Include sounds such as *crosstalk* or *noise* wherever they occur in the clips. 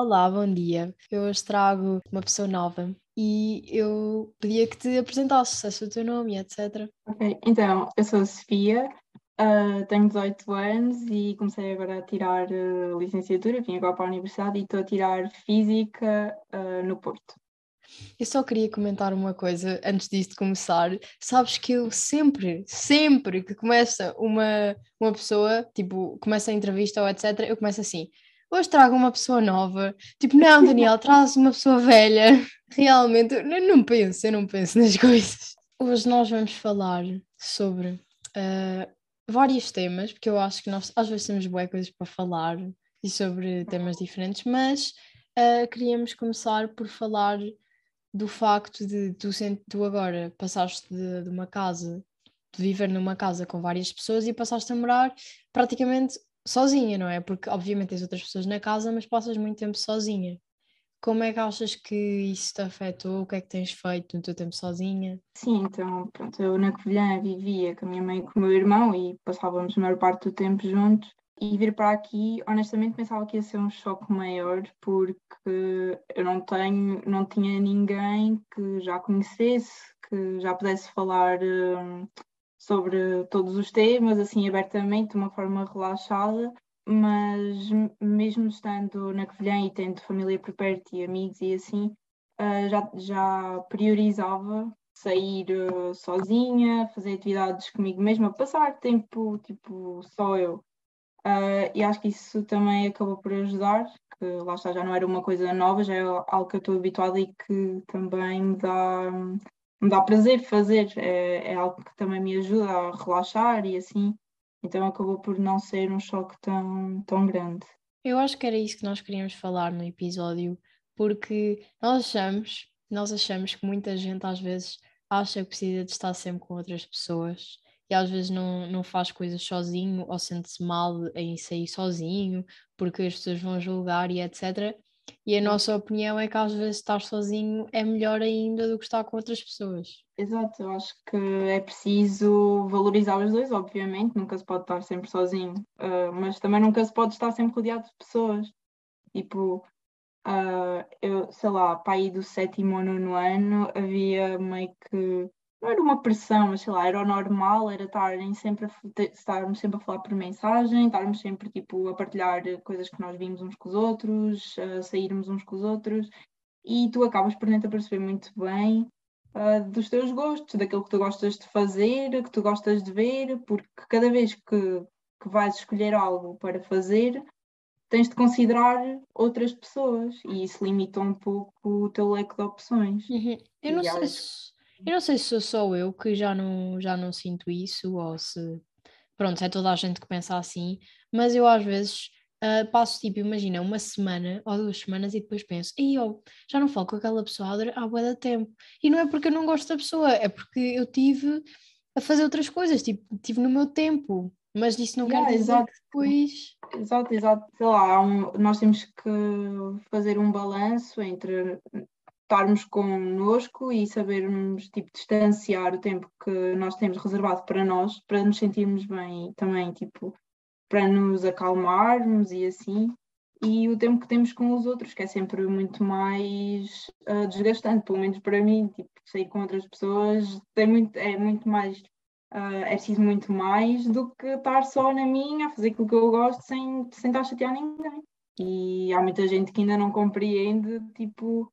Olá, bom dia. Eu hoje trago uma pessoa nova e eu pedia que te apresentasses, se o teu nome, etc. Ok, então, eu sou a Sofia, uh, tenho 18 anos e comecei agora a tirar uh, licenciatura, vim agora para a universidade e estou a tirar Física uh, no Porto. Eu só queria comentar uma coisa antes disto começar. Sabes que eu sempre, sempre que começa uma, uma pessoa, tipo, começa a entrevista ou etc., eu começo assim hoje trago uma pessoa nova. Tipo, não, Daniel, *laughs* traz uma pessoa velha. Realmente, eu não penso, eu não penso nas *laughs* coisas. Hoje nós vamos falar sobre uh, vários temas, porque eu acho que nós às vezes temos boas coisas para falar e sobre temas diferentes, mas uh, queríamos começar por falar do facto de tu, tu agora passaste de, de uma casa, de viver numa casa com várias pessoas e passaste a morar praticamente sozinha, não é? Porque obviamente tens outras pessoas na casa, mas passas muito tempo sozinha. Como é que achas que isso te afetou? O que é que tens feito no teu tempo sozinha? Sim, então, pronto, eu na Covilhã vivia com a minha mãe e com o meu irmão e passávamos a maior parte do tempo juntos. E vir para aqui, honestamente, pensava que ia ser um choque maior, porque eu não tenho, não tinha ninguém que já conhecesse, que já pudesse falar hum, sobre todos os temas, assim abertamente, de uma forma relaxada, mas mesmo estando na Covilhã e tendo família por perto e amigos e assim, uh, já, já priorizava sair uh, sozinha, fazer atividades comigo mesma, passar tempo tipo só eu. Uh, e acho que isso também acabou por ajudar, que lá está, já não era uma coisa nova, já é algo que eu estou habituada e que também me dá me dá prazer fazer, é, é algo que também me ajuda a relaxar e assim, então acabou por não ser um choque tão, tão grande. Eu acho que era isso que nós queríamos falar no episódio, porque nós achamos, nós achamos que muita gente às vezes acha que precisa de estar sempre com outras pessoas e às vezes não, não faz coisas sozinho ou sente-se mal em sair sozinho porque as pessoas vão julgar e etc. E a nossa opinião é que às vezes estar sozinho é melhor ainda do que estar com outras pessoas. Exato, eu acho que é preciso valorizar os dois, obviamente, nunca se pode estar sempre sozinho, uh, mas também nunca se pode estar sempre rodeado de pessoas. Tipo, uh, eu sei lá, para ir do sétimo ou nono ano havia meio que não era uma pressão, mas sei lá, era o normal, era estarem sempre a, estarmos sempre a falar por mensagem, estarmos sempre tipo, a partilhar coisas que nós vimos uns com os outros, a sairmos uns com os outros, e tu acabas por dentro a perceber muito bem uh, dos teus gostos, daquilo que tu gostas de fazer, que tu gostas de ver, porque cada vez que, que vais escolher algo para fazer, tens de considerar outras pessoas, e isso limita um pouco o teu leque de opções. Uhum. Eu não sei se eu não sei se sou só eu que já não, já não sinto isso ou se. Pronto, é toda a gente que pensa assim, mas eu às vezes uh, passo tipo, imagina, uma semana ou duas semanas e depois penso, e eu já não falo com aquela pessoa há bué de tempo. E não é porque eu não gosto da pessoa, é porque eu tive a fazer outras coisas, tipo, tive no meu tempo. Mas isso não yeah, quer dizer exato. que depois. Exato, exato. Sei lá, um, nós temos que fazer um balanço entre estarmos connosco e sabermos tipo, distanciar o tempo que nós temos reservado para nós, para nos sentirmos bem também, tipo, para nos acalmarmos e assim, e o tempo que temos com os outros, que é sempre muito mais uh, desgastante, pelo menos para mim, tipo, sair com outras pessoas tem muito, é muito mais, uh, é preciso muito mais do que estar só na minha, a fazer aquilo que eu gosto sem, sem estar a chatear ninguém. E há muita gente que ainda não compreende, tipo,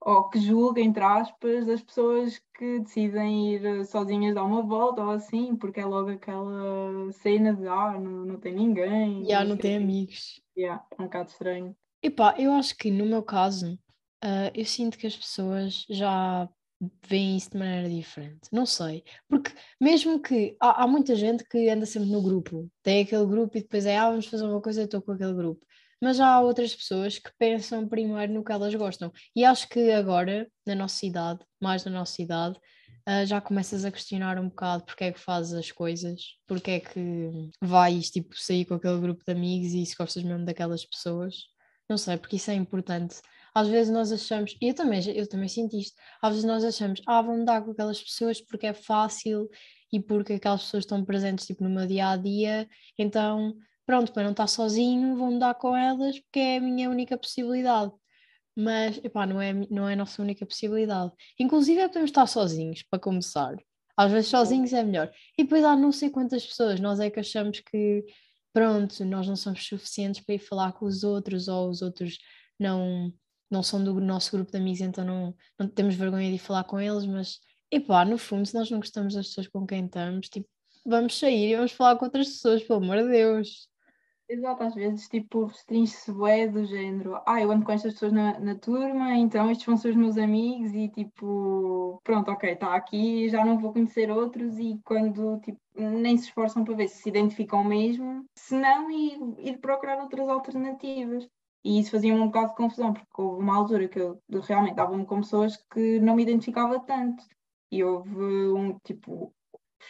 ou que julga, entre aspas, as pessoas que decidem ir sozinhas dar uma volta ou assim, porque é logo aquela cena de ah, não, não tem ninguém. Já, não tem amigos. Yeah, é um bocado estranho. Epá, eu acho que no meu caso, uh, eu sinto que as pessoas já veem isso de maneira diferente. Não sei. Porque mesmo que há, há muita gente que anda sempre no grupo, tem aquele grupo e depois é ah, vamos fazer uma coisa, eu estou com aquele grupo mas há outras pessoas que pensam primeiro no que elas gostam. E acho que agora, na nossa idade, mais na nossa idade, uh, já começas a questionar um bocado porque é que fazes as coisas, porque é que vais tipo, sair com aquele grupo de amigos e se gostas mesmo daquelas pessoas. Não sei, porque isso é importante. Às vezes nós achamos, e eu também, eu também sinto isto, às vezes nós achamos, ah, vamos dar com aquelas pessoas porque é fácil e porque aquelas pessoas estão presentes tipo, no meu dia a dia, então pronto, para não estar sozinho, vou mudar com elas porque é a minha única possibilidade. Mas, epá, não é, não é a nossa única possibilidade. Inclusive, é podemos estar sozinhos, para começar. Às vezes sozinhos é melhor. E depois há não sei quantas pessoas, nós é que achamos que, pronto, nós não somos suficientes para ir falar com os outros, ou os outros não, não são do nosso grupo de amigos, então não, não temos vergonha de ir falar com eles, mas, epá, no fundo, se nós não gostamos das pessoas com quem estamos, tipo, vamos sair e vamos falar com outras pessoas, pelo amor de Deus. Exato, às vezes tipo restringe-se bué do género, ah, eu ando com estas pessoas na, na turma, então estes vão ser os meus amigos e tipo, pronto, ok, está aqui, já não vou conhecer outros e quando tipo, nem se esforçam para ver se se identificam mesmo, se não, ir, ir procurar outras alternativas. E isso fazia-me um bocado de confusão, porque houve uma altura que eu realmente dava-me com pessoas que não me identificava tanto. E houve um tipo,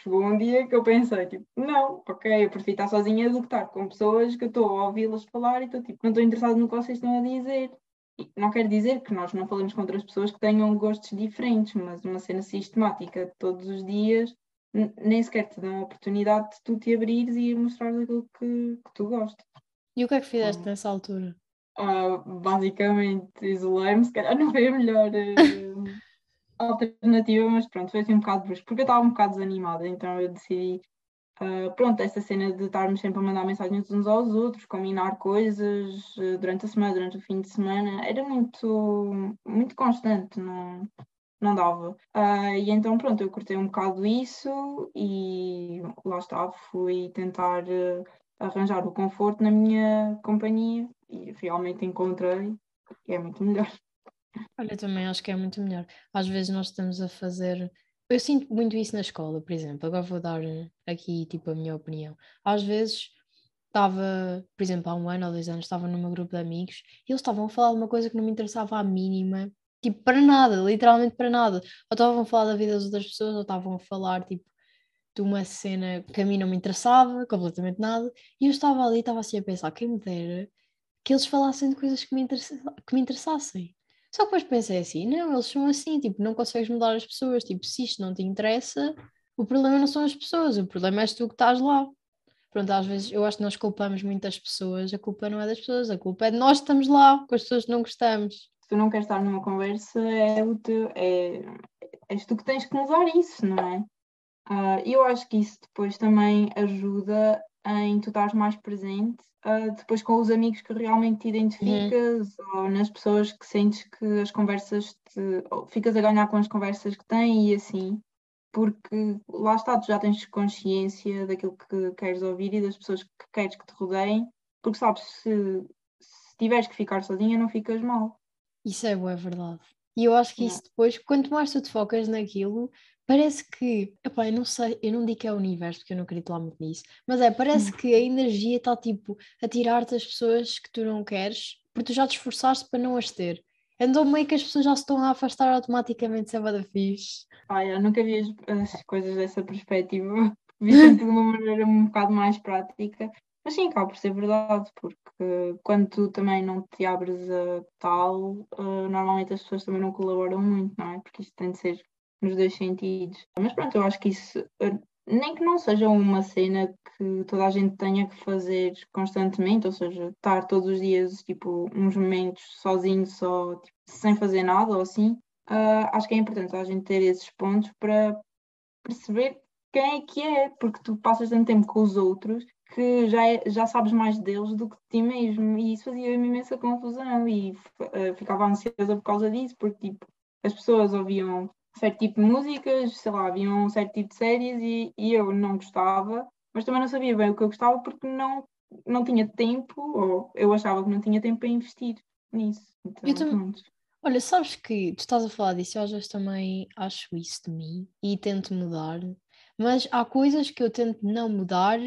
chegou um dia que eu pensei, tipo, não, ok, eu prefiro estar sozinha do que estar com pessoas que eu estou a ouvi-las falar e estou tipo, não estou interessada no que vocês estão a dizer. E não quer dizer que nós não falemos com outras pessoas que tenham gostos diferentes, mas uma cena sistemática todos os dias nem sequer te dão a oportunidade de tu te abrires e mostrares aquilo que, que tu gostas. E o que é que fizeste nessa altura? Uh, basicamente isolei-me, se calhar não foi a melhor. Alternativa, mas pronto, foi assim um bocado brusco, porque eu estava um bocado desanimada, então eu decidi, uh, pronto, essa cena de estarmos sempre a mandar mensagens uns aos outros, combinar coisas uh, durante a semana, durante o fim de semana, era muito, muito constante, não, não dava. Uh, e então, pronto, eu cortei um bocado isso e lá está, fui tentar arranjar o conforto na minha companhia e realmente encontrei e é muito melhor. Olha, também acho que é muito melhor. Às vezes nós estamos a fazer. Eu sinto muito isso na escola, por exemplo. Agora vou dar aqui tipo a minha opinião. Às vezes estava, por exemplo, há um ano ou dois anos, estava num grupo de amigos e eles estavam a falar de uma coisa que não me interessava à mínima, tipo, para nada, literalmente para nada. Ou estavam a falar da vida das outras pessoas, ou estavam a falar, tipo, de uma cena que a mim não me interessava, completamente nada, e eu estava ali, estava assim a pensar, quem me dera que eles falassem de coisas que me, interessa que me interessassem. Só que depois pensei assim, não, eles são assim, tipo, não consegues mudar as pessoas, tipo, se isto não te interessa, o problema não são as pessoas, o problema és tu que estás lá. Pronto, às vezes eu acho que nós culpamos muitas pessoas, a culpa não é das pessoas, a culpa é de nós que estamos lá, com as pessoas que não gostamos. Se tu não queres estar numa conversa, é o teu, é, és tu que tens que mudar isso, não é? Uh, eu acho que isso depois também ajuda em tu estares mais presente uh, depois com os amigos que realmente te identificas uhum. ou nas pessoas que sentes que as conversas te, ficas a ganhar com as conversas que têm e assim porque lá está, tu já tens consciência daquilo que queres ouvir e das pessoas que queres que te rodeiem, porque sabes, se, se tiveres que ficar sozinha, não ficas mal. Isso é boa, é verdade. E eu acho que isso depois, quanto mais tu te focas naquilo, parece que, epá, eu não sei, eu não digo que é o universo, porque eu não acredito lá muito nisso, mas é, parece hum. que a energia está tipo a tirar-te as pessoas que tu não queres, porque tu já te esforçaste para não as ter. Então meio que as pessoas já se estão a afastar automaticamente, se é da fixe. Ah, eu nunca vi as, as coisas dessa perspectiva, *laughs* vi sempre de uma maneira um bocado mais prática, mas sim, acaba por ser verdade, porque quando tu também não te abres a tal, uh, normalmente as pessoas também não colaboram muito, não é? Porque isto tem de ser nos dois sentidos. Mas pronto, eu acho que isso, eh, nem que não seja uma cena que toda a gente tenha que fazer constantemente, ou seja, estar todos os dias, tipo, uns momentos sozinho, só, tipo, sem fazer nada ou assim, uh, acho que é importante a gente ter esses pontos para perceber quem é que é, porque tu passas tanto tempo com os outros que já, é, já sabes mais deles do que de ti mesmo, e isso fazia-me imensa confusão e uh, ficava ansiosa por causa disso, porque tipo, as pessoas ouviam certo tipo de músicas, sei lá, havia um certo tipo de séries e, e eu não gostava, mas também não sabia bem o que eu gostava porque não, não tinha tempo, ou eu achava que não tinha tempo para investir nisso. Então, eu também... Olha, sabes que tu estás a falar disso, eu às vezes também acho isso de mim e tento mudar, mas há coisas que eu tento não mudar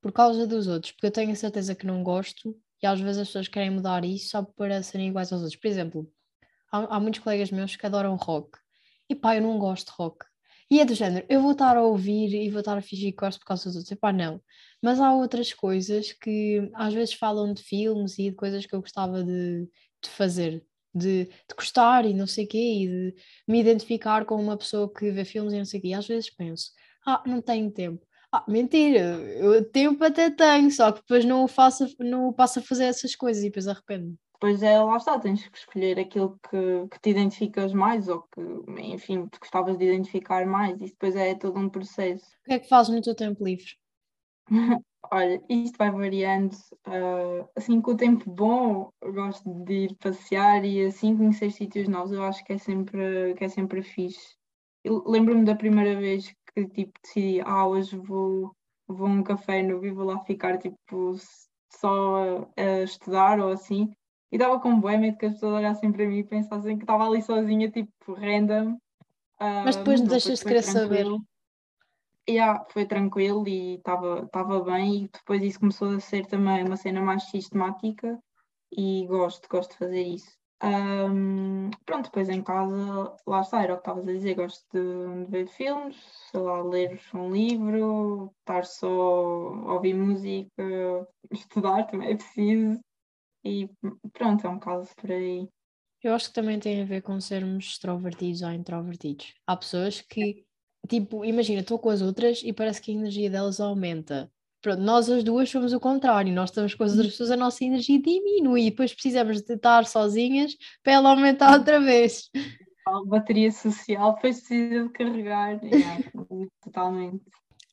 por causa dos outros, porque eu tenho a certeza que não gosto e às vezes as pessoas querem mudar isso só para serem iguais aos outros. Por exemplo, há, há muitos colegas meus que adoram rock e pá, eu não gosto de rock. E é do género, eu vou estar a ouvir e vou estar a fingir que gosto por causa dos outros. Epá, não. Mas há outras coisas que às vezes falam de filmes e de coisas que eu gostava de, de fazer, de, de gostar e não sei o quê, e de me identificar com uma pessoa que vê filmes e não sei o quê. E às vezes penso, ah, não tenho tempo. Ah, mentira, eu tempo até tenho, só que depois não o faço, não o passo a fazer essas coisas e depois arrependo-me. Depois é, lá está, tens que escolher aquilo que, que te identificas mais ou que, enfim, te gostavas de identificar mais, e depois é todo um processo. O que é que fazes no teu tempo livre? *laughs* Olha, isto vai variando. Uh, assim, com o tempo bom, gosto de ir passear e assim conhecer sítios novos. Eu acho que é sempre, que é sempre fixe. Lembro-me da primeira vez que tipo, decidi, ah, hoje vou, vou a um café no e vou lá ficar tipo, só a, a estudar ou assim. E dava com bué medo que as pessoas olhassem para mim e pensassem que estava ali sozinha, tipo, random. Uh, mas depois não deixas de querer saber. Yeah, foi tranquilo e estava bem e depois isso começou a ser também uma cena mais sistemática e gosto, gosto de fazer isso. Um, pronto, depois em casa, lá está, era o que estavas a dizer, gosto de, de, ver filmes, sei lá, ler um livro, estar só a ouvir música, *laughs* estudar também é preciso e pronto, é um caso por aí. Eu acho que também tem a ver com sermos extrovertidos ou introvertidos. Há pessoas que tipo, imagina, estou com as outras e parece que a energia delas aumenta. Pronto, nós as duas somos o contrário, nós estamos com as outras pessoas, a nossa energia diminui e depois precisamos de estar sozinhas para ela aumentar outra vez. A bateria social depois precisa de carregar, *laughs* totalmente.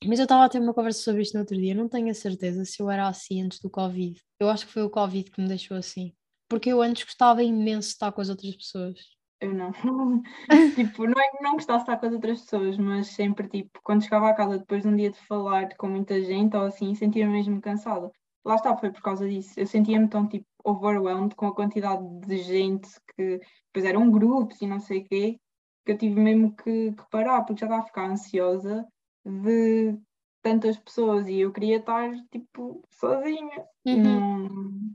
Mas eu estava a ter uma conversa sobre isto no outro dia, não tenho a certeza se eu era assim antes do Covid. Eu acho que foi o Covid que me deixou assim. Porque eu antes gostava imenso de estar com as outras pessoas eu não. *laughs* tipo, não é que não gostasse de estar com as outras pessoas, mas sempre, tipo, quando chegava a casa depois de um dia de falar com muita gente ou assim, sentia-me mesmo cansada. Lá está, foi por causa disso. Eu sentia-me tão, tipo, overwhelmed com a quantidade de gente que, depois eram grupos e não sei o quê, que eu tive mesmo que, que parar, porque já estava a ficar ansiosa de tantas pessoas e eu queria estar, tipo, sozinha. Uhum.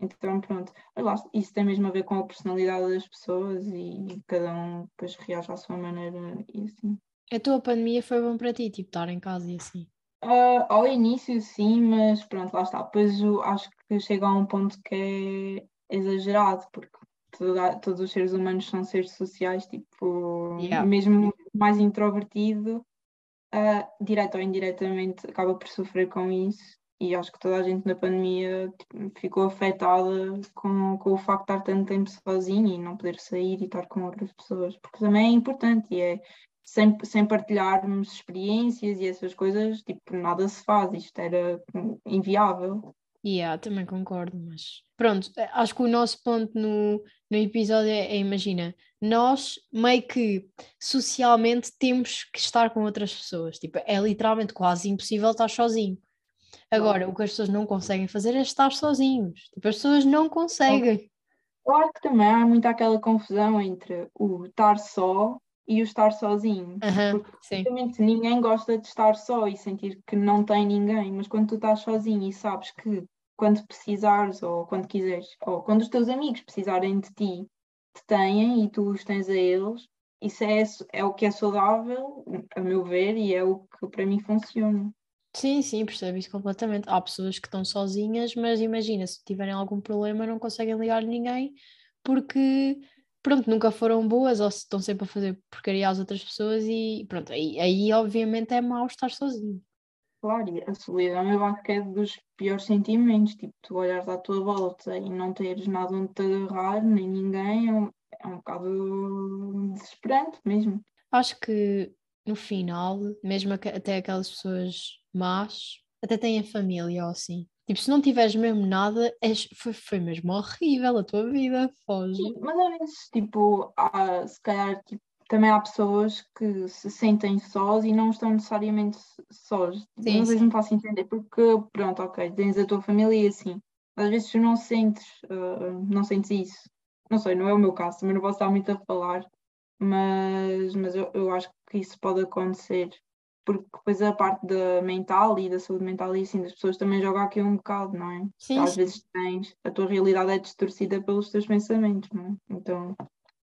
Então, pronto, lá, isso tem mesmo a ver com a personalidade das pessoas e cada um depois reage à sua maneira e assim. A tua pandemia foi bom para ti, tipo, estar em casa e assim? Uh, ao início sim, mas pronto, lá está. Depois acho que chega a um ponto que é exagerado, porque toda, todos os seres humanos são seres sociais, tipo, yeah. mesmo mais introvertido, uh, direto ou indiretamente, acaba por sofrer com isso e acho que toda a gente na pandemia tipo, ficou afetada com, com o facto de estar tanto tempo sozinho e não poder sair e estar com outras pessoas, porque também é importante e é sem, sem partilharmos experiências e essas coisas, tipo, nada se faz, isto era inviável. Yeah, também concordo, mas pronto, acho que o nosso ponto no, no episódio é, é, imagina, nós meio que socialmente temos que estar com outras pessoas, tipo, é literalmente quase impossível estar sozinho. Agora, o que as pessoas não conseguem fazer é estar sozinhos. Tipo, as pessoas não conseguem. Acho que também há muito aquela confusão entre o estar só e o estar sozinho. Uhum, porque ninguém gosta de estar só e sentir que não tem ninguém, mas quando tu estás sozinho e sabes que quando precisares ou quando quiseres, ou quando os teus amigos precisarem de ti, te têm e tu os tens a eles, isso é, é o que é saudável, a meu ver, e é o que para mim funciona. Sim, sim, percebo isso completamente. Há pessoas que estão sozinhas, mas imagina, se tiverem algum problema não conseguem ligar ninguém porque, pronto, nunca foram boas ou se estão sempre a fazer porcaria às outras pessoas e pronto, aí, aí obviamente é mau estar sozinho. Claro, e a solidão eu acho que é dos piores sentimentos, tipo, tu olhares à tua volta e não teres nada onde te agarrar, nem ninguém, é um, é um bocado desesperante mesmo. Acho que no final, mesmo até aquelas pessoas más, até têm a família ou assim. Tipo, se não tiveres mesmo nada, és, foi, foi mesmo horrível a tua vida, foge. Mas às vezes, tipo, há, se calhar, tipo, também há pessoas que se sentem sós e não estão necessariamente sós. Sim, às vezes me faço entender, porque, pronto, ok, tens a tua família e assim. Às vezes tu não sentes, uh, não sentes isso. Não sei, não é o meu caso, também não posso estar muito a falar, mas, mas eu, eu acho que isso pode acontecer porque depois a parte da mental e da saúde mental e assim das pessoas também joga aqui um bocado, não é? Sim, Às sim. vezes tens, a tua realidade é distorcida pelos teus pensamentos, não é? Então.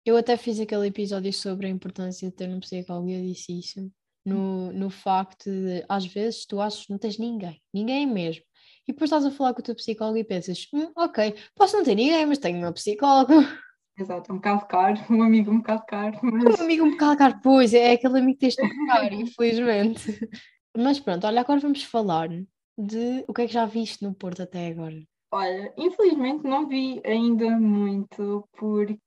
Eu até fiz aquele episódio sobre a importância de ter um psicólogo e eu disse isso. No, no facto de, às vezes, tu achas que não tens ninguém, ninguém mesmo. E depois estás a falar com o teu psicólogo e pensas, hum, ok, posso não ter ninguém, mas tenho meu psicólogo. Exato, um bocado caro, *laughs* um amigo um bocado caro. Mas... Um amigo um bocado caro, pois, é aquele amigo que tens de caro, infelizmente. *laughs* Mas pronto, olha, agora vamos falar de o que é que já viste no Porto até agora. Olha, infelizmente não vi ainda muito, porque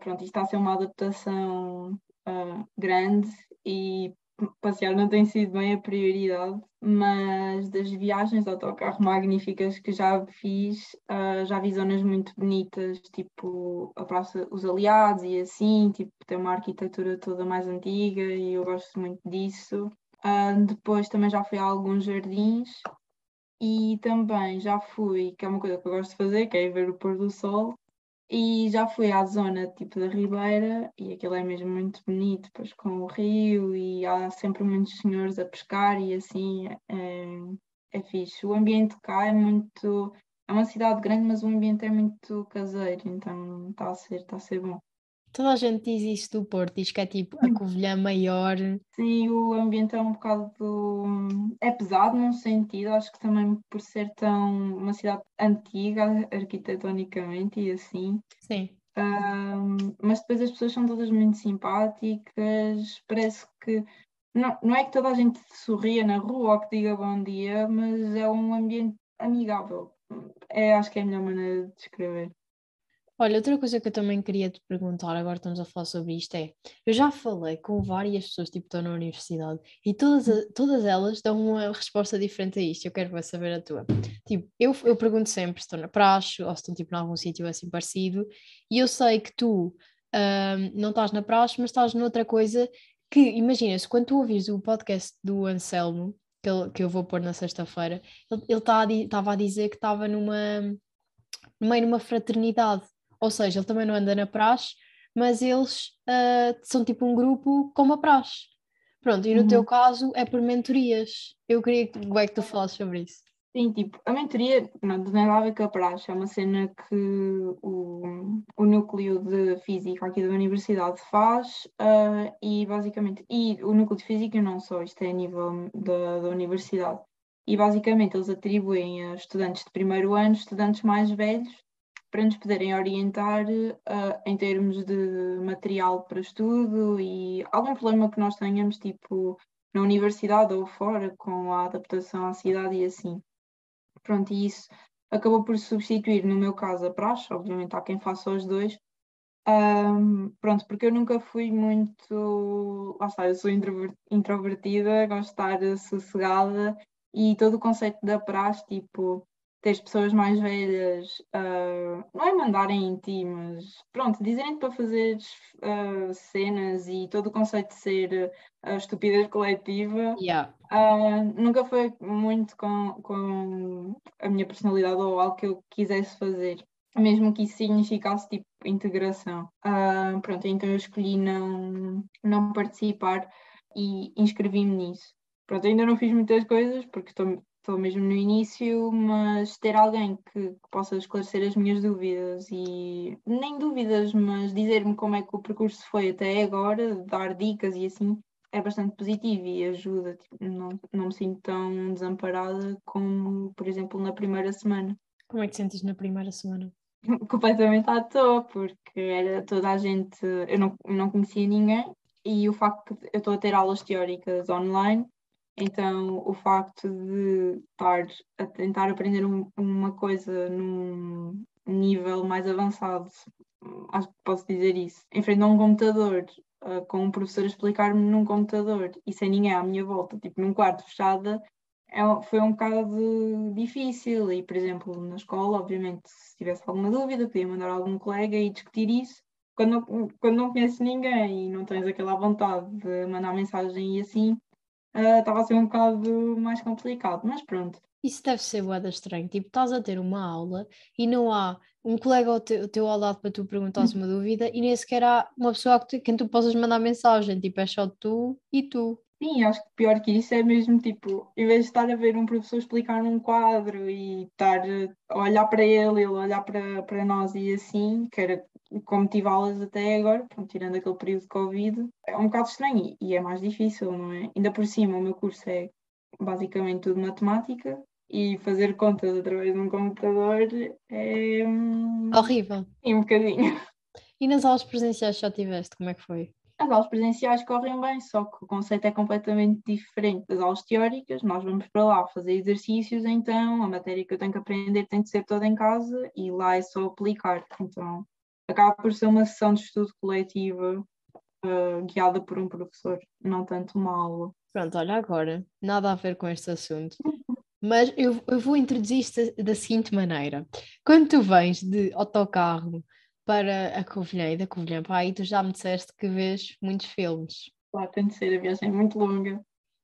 pronto, isto está a ser uma adaptação uh, grande e passear não tem sido bem a prioridade, mas das viagens de autocarro magníficas que já fiz, uh, já vi zonas muito bonitas, tipo a Praça Os Aliados e assim, tipo, tem uma arquitetura toda mais antiga e eu gosto muito disso. Uh, depois também já fui a alguns jardins e também já fui, que é uma coisa que eu gosto de fazer, que é ver o pôr do sol. E já fui à zona tipo da Ribeira e aquilo é mesmo muito bonito, pois com o rio e há sempre muitos senhores a pescar e assim é, é fixe. O ambiente cá é muito. É uma cidade grande, mas o ambiente é muito caseiro, então está a ser, está a ser bom. Toda a gente diz isso do Porto, diz que é tipo a Covilhã maior. Sim, o ambiente é um bocado. é pesado num sentido, acho que também por ser tão. uma cidade antiga arquitetonicamente e assim. Sim. Um, mas depois as pessoas são todas muito simpáticas, parece que. Não, não é que toda a gente sorria na rua ou que diga bom dia, mas é um ambiente amigável. É, acho que é a melhor maneira de descrever. Olha, outra coisa que eu também queria te perguntar, agora estamos a falar sobre isto, é: eu já falei com várias pessoas, tipo, estão na universidade, e todas, todas elas dão uma resposta diferente a isto. Eu quero saber a tua. Tipo, eu, eu pergunto sempre se estão na praxe ou se estão, tipo, em algum sítio assim parecido, e eu sei que tu um, não estás na praxe, mas estás noutra coisa que, imagina-se, quando tu ouvires o podcast do Anselmo, que, ele, que eu vou pôr na sexta-feira, ele estava tá a, a dizer que estava numa, no meio numa fraternidade ou seja, ele também não anda na praxe, mas eles uh, são tipo um grupo como a praxe. Pronto, e no uhum. teu caso é por mentorias. Eu queria que, é que tu falasses sobre isso. Sim, tipo, a mentoria não, não tem nada a ver com a praxe, é uma cena que o, o núcleo de física aqui da universidade faz uh, e basicamente, e o núcleo de física não só, isto é a nível da, da universidade, e basicamente eles atribuem a estudantes de primeiro ano, estudantes mais velhos, para nos poderem orientar uh, em termos de material para estudo e algum problema que nós tenhamos, tipo na universidade ou fora, com a adaptação à cidade e assim. Pronto, e isso acabou por substituir, no meu caso, a praxe, obviamente há quem faça os dois. Um, pronto, porque eu nunca fui muito. Lá está, eu sou introvertida, gosto de estar sossegada e todo o conceito da praxe, tipo, ter pessoas mais velhas, uh, não é mandarem em ti, mas pronto, dizerem-te para fazer uh, cenas e todo o conceito de ser a uh, estupidez coletiva, yeah. nunca foi muito com, com a minha personalidade ou algo que eu quisesse fazer. Mesmo que isso significasse tipo integração. pronto, então eu escolhi não, não participar e inscrevi-me nisso. Pronto, ainda não fiz muitas coisas porque estou estou mesmo no início, mas ter alguém que, que, possa esclarecer as minhas dúvidas e nem dúvidas, mas dizer-me como é que o percurso foi até agora, dar dicas e assim, é bastante positivo e ajuda. Tipo, não, não me sinto tão desamparada como, por exemplo, na primeira semana. Como é que sentes na primeira semana? *laughs* Completamente à toa, porque era toda a gente, eu não, não conhecia ninguém e o facto de eu estou a ter aulas teóricas online então, o facto de estar a tentar aprender um, uma coisa num nível mais avançado, acho que posso dizer isso, em frente a um computador, uh, com um professor a explicar-me num computador e sem ninguém à minha volta, tipo num quarto fechado, é, foi um bocado difícil. E, por exemplo, na escola, obviamente, se tivesse alguma dúvida, podia mandar algum colega e discutir isso. Quando quando não conheces ninguém e não tens aquela vontade de mandar mensagem e assim, estava uh, a ser um bocado mais complicado, mas pronto. Isso deve ser boada estranho, tipo, estás a ter uma aula e não há um colega ao teu, teu ao lado para tu perguntares uma dúvida e nem sequer há uma pessoa que tu, quem tu possas mandar mensagem, tipo, é só tu e tu. Sim, acho que pior que isso é mesmo tipo, em vez de estar a ver um professor explicar num quadro e estar a olhar para ele, ele olhar para, para nós e assim, que era como tive aulas até agora, pronto, tirando aquele período de Covid, é um bocado estranho e é mais difícil, não é? Ainda por cima, o meu curso é basicamente tudo matemática e fazer contas através de um computador é. Horrível. Sim, um bocadinho. *laughs* E nas aulas presenciais já tiveste, como é que foi? As aulas presenciais correm bem, só que o conceito é completamente diferente das aulas teóricas. Nós vamos para lá fazer exercícios, então a matéria que eu tenho que aprender tem de ser toda em casa e lá é só aplicar. Então acaba por ser uma sessão de estudo coletiva uh, guiada por um professor, não tanto uma aula. Pronto, olha agora, nada a ver com este assunto. Mas eu, eu vou introduzir isto da seguinte maneira: quando tu vens de autocarro para a Covilhã e da Covilhã para aí, tu já me disseste que vês muitos filmes. Claro, tem de ser, a viagem é muito longa.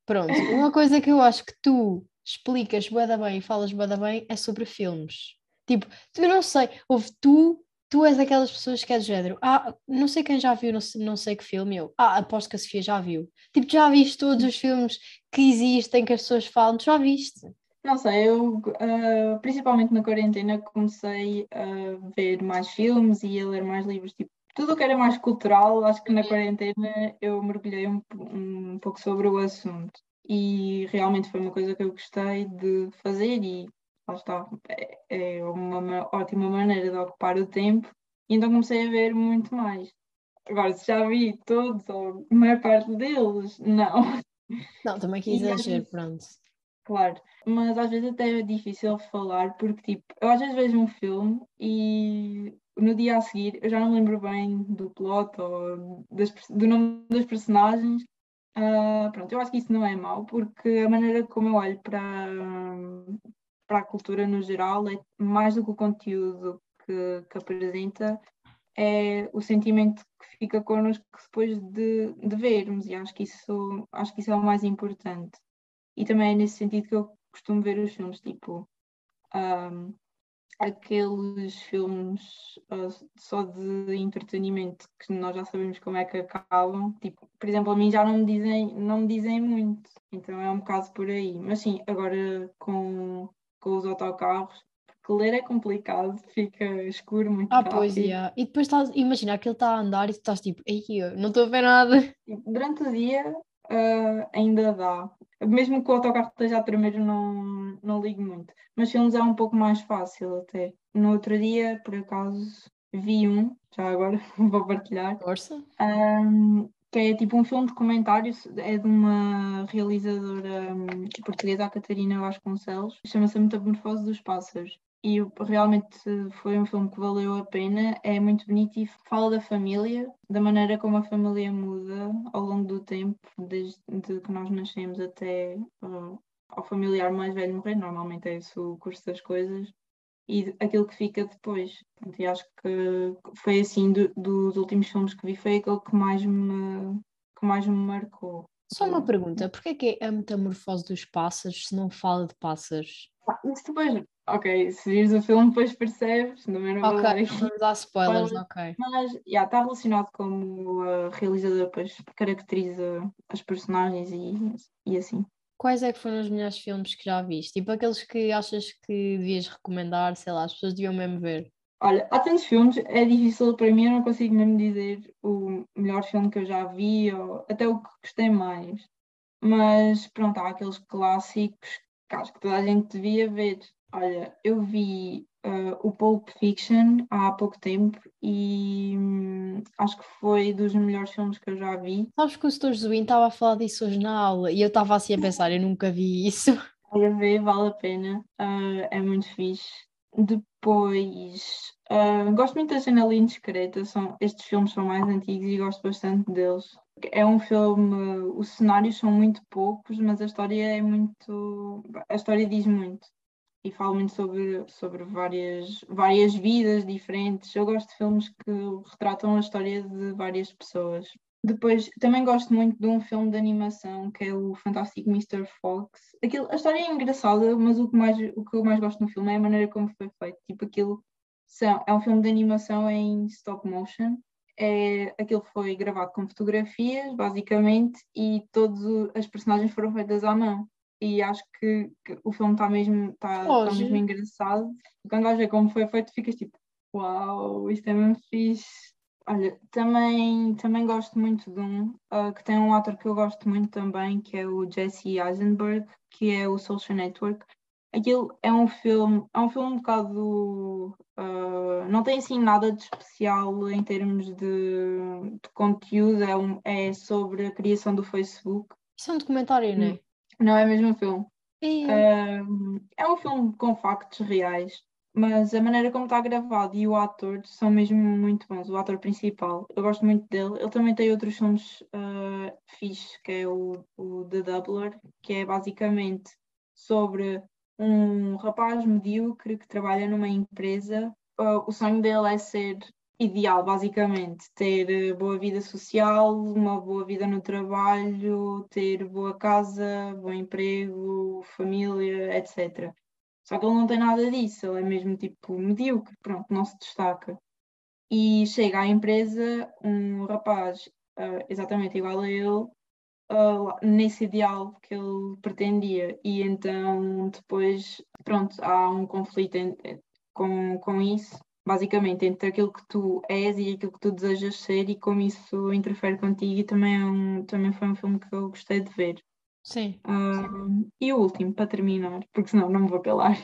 Pronto, uma coisa que eu acho que tu explicas bada bem e falas bada bem é sobre filmes. Tipo, eu não sei, houve tu, tu és aquelas pessoas que é do género, ah, não sei quem já viu, não sei, não sei que filme, eu, ah, aposto que a Sofia já viu. Tipo, já viste todos os filmes que existem, que as pessoas falam, tu já viste? Não sei, eu uh, principalmente na quarentena comecei a ver mais filmes e a ler mais livros, tipo, tudo o que era mais cultural, acho que na quarentena eu mergulhei um, um pouco sobre o assunto e realmente foi uma coisa que eu gostei de fazer e lá está, é, é uma ótima maneira de ocupar o tempo e então comecei a ver muito mais. Agora, se já vi todos ou a maior parte deles, não. Não, também que exagero, pronto. Claro, mas às vezes até é difícil falar porque tipo, eu às vezes vejo um filme e no dia a seguir eu já não lembro bem do plot ou das, do nome das personagens. Uh, pronto, eu acho que isso não é mau porque a maneira como eu olho para, para a cultura no geral é mais do que o conteúdo que, que apresenta, é o sentimento que fica connosco depois de, de vermos e acho que isso acho que isso é o mais importante. E também é nesse sentido que eu costumo ver os filmes, tipo um, aqueles filmes uh, só de entretenimento que nós já sabemos como é que acabam. Tipo, por exemplo, a mim já não me dizem, não me dizem muito, então é um bocado por aí. Mas sim, agora com, com os autocarros, porque ler é complicado, fica escuro muito ah, rápido. pois é. E depois estás, imagina que ele está a andar e tu estás tipo, ei, não estou a ver nada. *laughs* Durante o dia uh, ainda dá. Mesmo que o autocarro esteja a tremer, não, não ligo muito. Mas filmes é um pouco mais fácil até. No outro dia, por acaso, vi um, já agora *laughs* vou partilhar. Força. Um, que é tipo um filme documentário, é de uma realizadora um, portuguesa, a Catarina Vasconcelos, chama-se Metamorfose dos Pássaros e realmente foi um filme que valeu a pena. É muito bonito e fala da família, da maneira como a família muda ao longo do tempo, desde que nós nascemos até uh, ao familiar mais velho morrer. Normalmente é esse o curso das coisas. E aquilo que fica depois. E acho que foi assim, do, dos últimos filmes que vi, foi aquele que mais me, que mais me marcou. Só uma pergunta, porquê é que é a metamorfose dos pássaros se não fala de pássaros? Ah, isso depois Ok, se vires o filme depois percebes, também não Ok, não dá spoilers, ok. Mas, já, yeah, está relacionado como a realizadora depois caracteriza as personagens e, e assim. Quais é que foram os melhores filmes que já viste? Tipo aqueles que achas que devias recomendar, sei lá, as pessoas deviam mesmo ver? Olha, há tantos filmes, é difícil para mim, eu não consigo mesmo dizer o melhor filme que eu já vi ou até o que gostei mais. Mas pronto, há aqueles clássicos que acho que toda a gente devia ver. Olha, eu vi uh, o Pulp Fiction há pouco tempo e hum, acho que foi dos melhores filmes que eu já vi. Sabes que o Sr. Zuin estava a falar disso hoje na aula e eu estava assim a pensar, eu nunca vi isso. *laughs* Olha, ver, vale a pena, uh, é muito fixe. Depois, uh, gosto muito da Janela Indiscreta, são, estes filmes são mais antigos e gosto bastante deles. É um filme, os cenários são muito poucos, mas a história é muito. A história diz muito e falo muito sobre, sobre várias, várias vidas diferentes. Eu gosto de filmes que retratam a história de várias pessoas. Depois, também gosto muito de um filme de animação que é o Fantástico Mr. Fox. Aquilo, a história é engraçada, mas o que, mais, o que eu mais gosto no filme é a maneira como foi feito. Tipo, aquilo são, é um filme de animação em stop motion. É, aquilo foi gravado com fotografias, basicamente, e todas as personagens foram feitas à mão e acho que, que o filme está mesmo, tá, tá mesmo engraçado. E quando vais ver como foi feito, ficas tipo, uau, isto é mesmo fixe. Olha, também, também gosto muito de um, uh, que tem um ator que eu gosto muito também, que é o Jesse Eisenberg, que é o Social Network. aquilo é um filme, é um filme um bocado. Uh, não tem assim nada de especial em termos de, de conteúdo, é, um, é, sobre a criação do Facebook. Isso é um documentário, não é? Não é mesmo um filme. Uh, é um filme com factos reais, mas a maneira como está gravado e o ator são mesmo muito bons. O ator principal, eu gosto muito dele. Ele também tem outros filmes uh, que é o, o The Doubler, que é basicamente sobre um rapaz medíocre que trabalha numa empresa. Uh, o sonho dele é ser ideal, basicamente, ter eh, boa vida social, uma boa vida no trabalho, ter boa casa, bom emprego, família, etc. Só que ele não tem nada disso, ele é mesmo tipo medíocre, pronto, não se destaca. E chega à empresa um rapaz uh, exatamente igual a ele, uh, nesse ideal que ele pretendia. E então depois, pronto, há um conflito com, com isso, basicamente, entre aquilo que tu és e aquilo que tu desejas ser e como isso interfere contigo. E também, é um, também foi um filme que eu gostei de ver. Sim. Uh, e o último, para terminar, porque senão não me vou calar.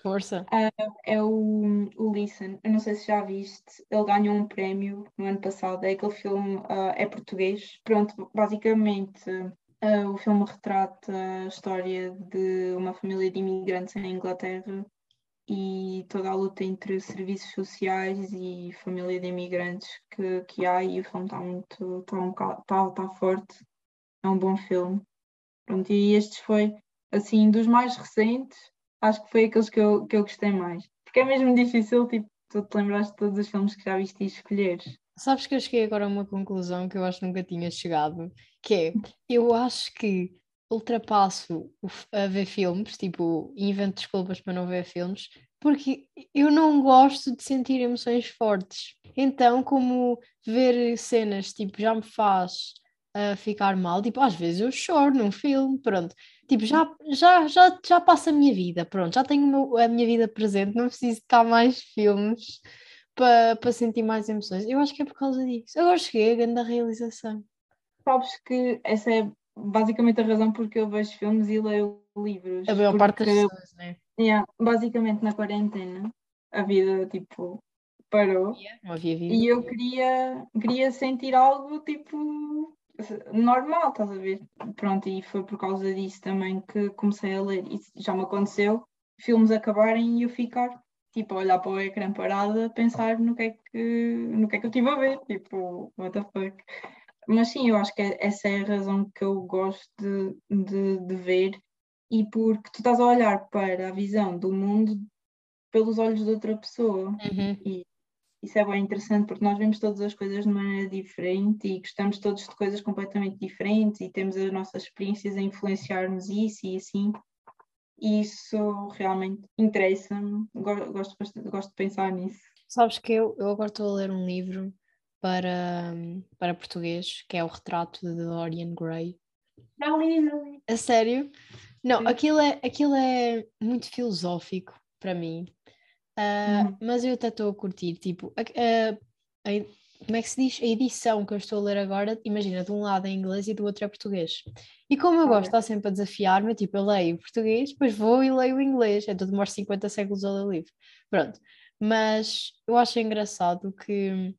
Força. Uh, é o, o Listen. Eu não sei se já viste. Ele ganhou um prémio no ano passado. É aquele filme, uh, é português. Pronto, basicamente. Uh, o filme retrata a história de uma família de imigrantes em Inglaterra e toda a luta entre serviços sociais e família de imigrantes que, que há e o filme está muito está um, tá, tá forte é um bom filme Pronto, e este foi assim dos mais recentes acho que foi aqueles que eu, que eu gostei mais. Porque é mesmo difícil, tipo, tu te lembraste de todos os filmes que já viste e escolheres. Sabes que eu cheguei agora a uma conclusão que eu acho que nunca tinha chegado, que é, eu acho que ultrapasso a ver filmes, tipo, invento desculpas para não ver filmes, porque eu não gosto de sentir emoções fortes. Então, como ver cenas, tipo, já me faz uh, ficar mal, tipo, às vezes eu choro num filme, pronto. Tipo, já, já, já, já passa a minha vida, pronto, já tenho a minha vida presente, não preciso de cá mais filmes para pa sentir mais emoções. Eu acho que é por causa disso. Agora cheguei a grande realização. Sabes que essa é basicamente a razão porque eu vejo filmes e leio livros. A maior parte das pessoas, né? Yeah, basicamente na quarentena a vida tipo parou yeah, não havia vida. e eu queria, queria sentir algo tipo normal, estás a ver? Pronto, e foi por causa disso também que comecei a ler. E já me aconteceu filmes acabarem e eu ficar tipo a olhar para o ecrã parada, pensar no que é que, no que, é que eu estive a ver, tipo, what the fuck. Mas sim, eu acho que essa é a razão que eu gosto de, de, de ver e porque tu estás a olhar para a visão do mundo pelos olhos de outra pessoa uhum. e isso é bem interessante porque nós vemos todas as coisas de maneira diferente e gostamos todos de coisas completamente diferentes e temos as nossas experiências a influenciar-nos isso e assim. E isso realmente interessa-me, gosto, gosto de pensar nisso. Sabes que eu, eu agora estou a ler um livro para, para português, que é o retrato de Dorian Gray. Não li, não li. A sério? Não, aquilo é, aquilo é muito filosófico para mim. Uh, uhum. Mas eu até estou a curtir, tipo, a, a, a, como é que se diz? A edição que eu estou a ler agora, imagina, de um lado é inglês e do outro é português. E como eu gosto estar sempre a desafiar-me, tipo, eu leio português, depois vou e leio o inglês, então demora 50 séculos a ler o livro. Pronto. Mas eu acho engraçado que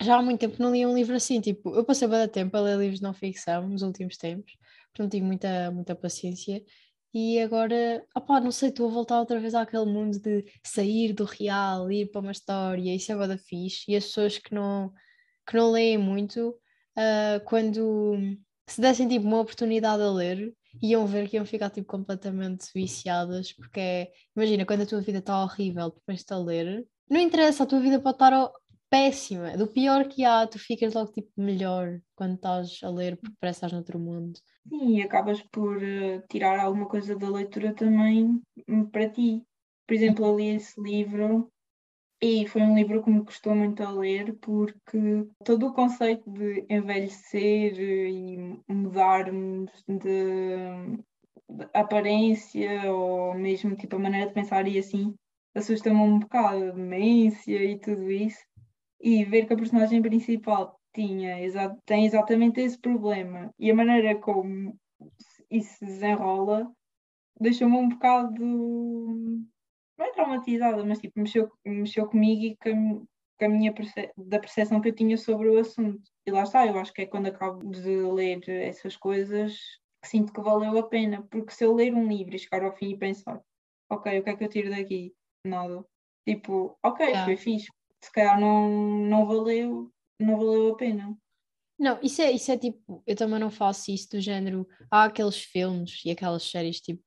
já há muito tempo não li um livro assim, tipo, eu passei bastante tempo a ler livros de não ficção nos últimos tempos, portanto tive muita, muita paciência e agora, opá, não sei, estou a voltar outra vez àquele mundo de sair do real, ir para uma história, isso é bada fixe. E as pessoas que não, que não leem muito, uh, quando se dessem tipo uma oportunidade a ler, iam ver que iam ficar tipo completamente viciadas, porque é, imagina, quando a tua vida está horrível depois de a ler, não interessa, a tua vida pode estar péssima, do pior que há, tu ficas logo tipo melhor quando estás a ler porque parece que estás noutro mundo. Sim, e acabas por uh, tirar alguma coisa da leitura também hum, para ti. Por exemplo, eu li esse livro e foi um livro que me custou muito a ler porque todo o conceito de envelhecer e mudarmos de, de aparência ou mesmo tipo a maneira de pensar e assim assusta-me um bocado, a demência e tudo isso e ver que a personagem principal tinha exa tem exatamente esse problema e a maneira como isso se desenrola deixou-me um bocado. Não é traumatizada, mas tipo, mexeu, mexeu comigo e com, com a minha perce da percepção que eu tinha sobre o assunto. E lá está, eu acho que é quando acabo de ler essas coisas que sinto que valeu a pena, porque se eu ler um livro e chegar ao fim e pensar, ok, o que é que eu tiro daqui? Nada. Tipo, ok, yeah. foi fixe, se calhar não, não valeu, não valeu a pena. Não, isso é, isso é tipo, eu também não faço isso do género, há aqueles filmes e aquelas séries tipo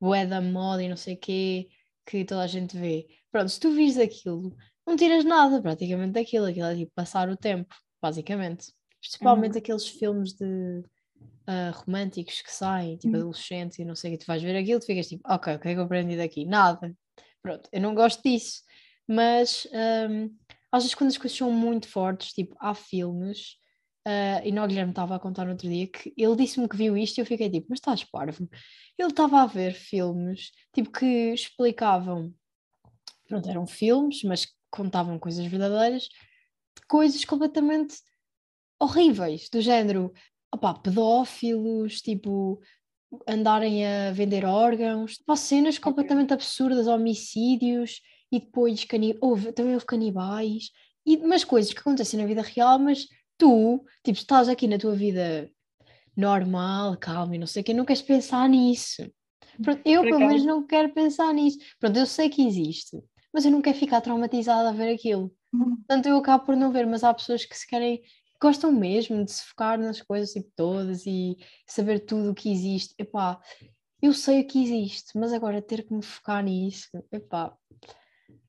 Bué da moda e não sei o quê, que toda a gente vê. Pronto, se tu vires aquilo, não tiras nada praticamente daquilo, aquilo é tipo passar o tempo, basicamente. Principalmente uhum. aqueles filmes de uh, românticos que saem, tipo uhum. adolescentes e não sei o que, tu vais ver aquilo, tu ficas tipo, ok, o que é que eu aprendi daqui? Nada. Pronto, eu não gosto disso, mas um, às vezes quando as coisas são muito fortes, tipo, há filmes Uh, e não, Guilherme estava a contar no outro dia que ele disse-me que viu isto e eu fiquei tipo, mas estás parvo? Ele estava a ver filmes, tipo, que explicavam, pronto, eram filmes, mas contavam coisas verdadeiras, de coisas completamente horríveis, do género, opá, pedófilos, tipo, andarem a vender órgãos, tipo, cenas completamente absurdas, homicídios, e depois cani houve, também houve canibais, e, mas coisas que acontecem na vida real, mas tu, tipo, estás aqui na tua vida normal, calma e não sei o que, não queres pensar nisso. Pronto, eu, pelo menos, não quero pensar nisso. Pronto, eu sei que existe, mas eu não quero ficar traumatizada a ver aquilo. Uhum. Portanto, eu acabo por não ver, mas há pessoas que se querem, gostam mesmo de se focar nas coisas tipo, todas e saber tudo o que existe. Epá, eu sei o que existe, mas agora ter que me focar nisso, epá,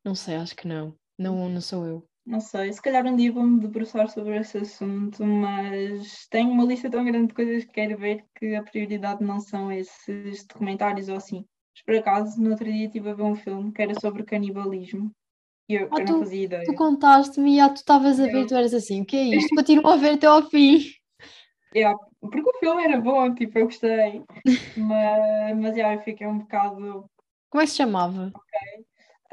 não sei, acho que não. Não, não sou eu. Não sei, se calhar um dia vou-me debruçar sobre esse assunto, mas tenho uma lista tão grande de coisas que quero ver que a prioridade não são esses documentários ou assim. Mas por acaso, no outro dia estive a ver um filme que era sobre canibalismo e eu, ah, eu tu, não fazia ideia. Tu contaste-me e ah, tu estavas a ver tu eras assim, o que é *laughs* isto? Continuo a ver até ao fim. *laughs* Yeah, porque o filme era bom, tipo, eu gostei, *laughs* mas, mas yeah, eu fiquei um bocado. Como é que se chamava?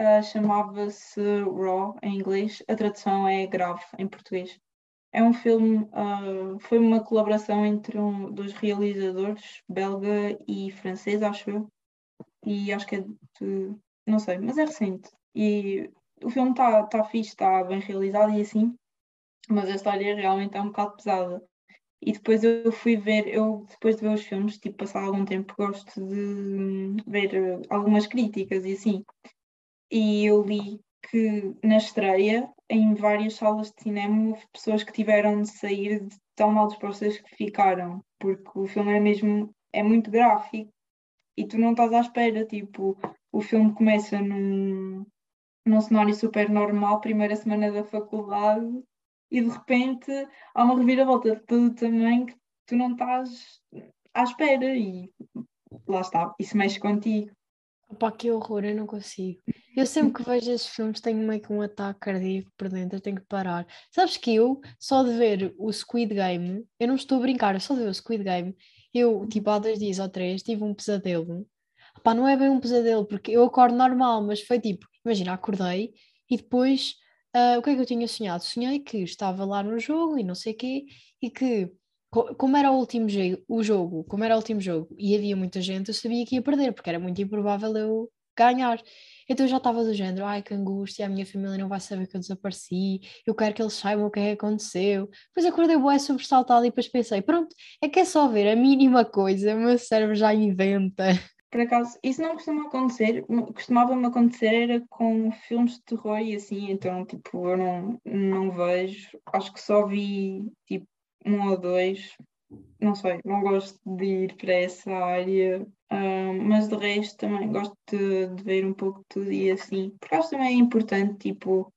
Uh, chamava-se Raw em inglês, a tradução é grave em português. É um filme, uh, foi uma colaboração entre um, dos realizadores, belga e francês, acho eu. E acho que é de, não sei, mas é recente. E o filme está tá fixe, está bem realizado e assim, mas a história realmente é um bocado pesada. E depois eu fui ver, eu depois de ver os filmes, tipo, passar algum tempo, gosto de ver algumas críticas e assim e eu li que na estreia, em várias salas de cinema, houve pessoas que tiveram de sair de tão mal dispostas que ficaram, porque o filme é mesmo é muito gráfico e tu não estás à espera, tipo, o filme começa num, num cenário super normal, primeira semana da faculdade, e de repente há uma reviravolta de todo tamanho que tu não estás à espera e lá está, isso mexe contigo. Opa, que horror, eu não consigo. Eu sempre que vejo esses filmes tenho meio que um ataque cardíaco por dentro, eu tenho que parar. Sabes que eu, só de ver o Squid Game, eu não estou a brincar, só de ver o Squid Game, eu, tipo, há dois dias ou três, tive um pesadelo. Pá, não é bem um pesadelo, porque eu acordo normal, mas foi tipo, imagina, acordei e depois, uh, o que é que eu tinha sonhado? Sonhei que estava lá no jogo e não sei o quê, e que, como era o último o jogo, como era o último jogo e havia muita gente, eu sabia que ia perder, porque era muito improvável eu ganhar. Então eu já estava do género, ai que angústia, a minha família não vai saber que eu desapareci, eu quero que eles saibam o que é aconteceu. Depois acordei bué sobressaltada e depois pensei, pronto, é que é só ver a mínima coisa, o meu cérebro já inventa. Por acaso, isso não costuma acontecer, costumava-me acontecer era com filmes de terror e assim, então tipo, eu não, não vejo, acho que só vi tipo um ou dois, não sei, não gosto de ir para essa área mas de resto também gosto de, de, ver um pouco de tudo e assim, porque acho também é importante, tipo,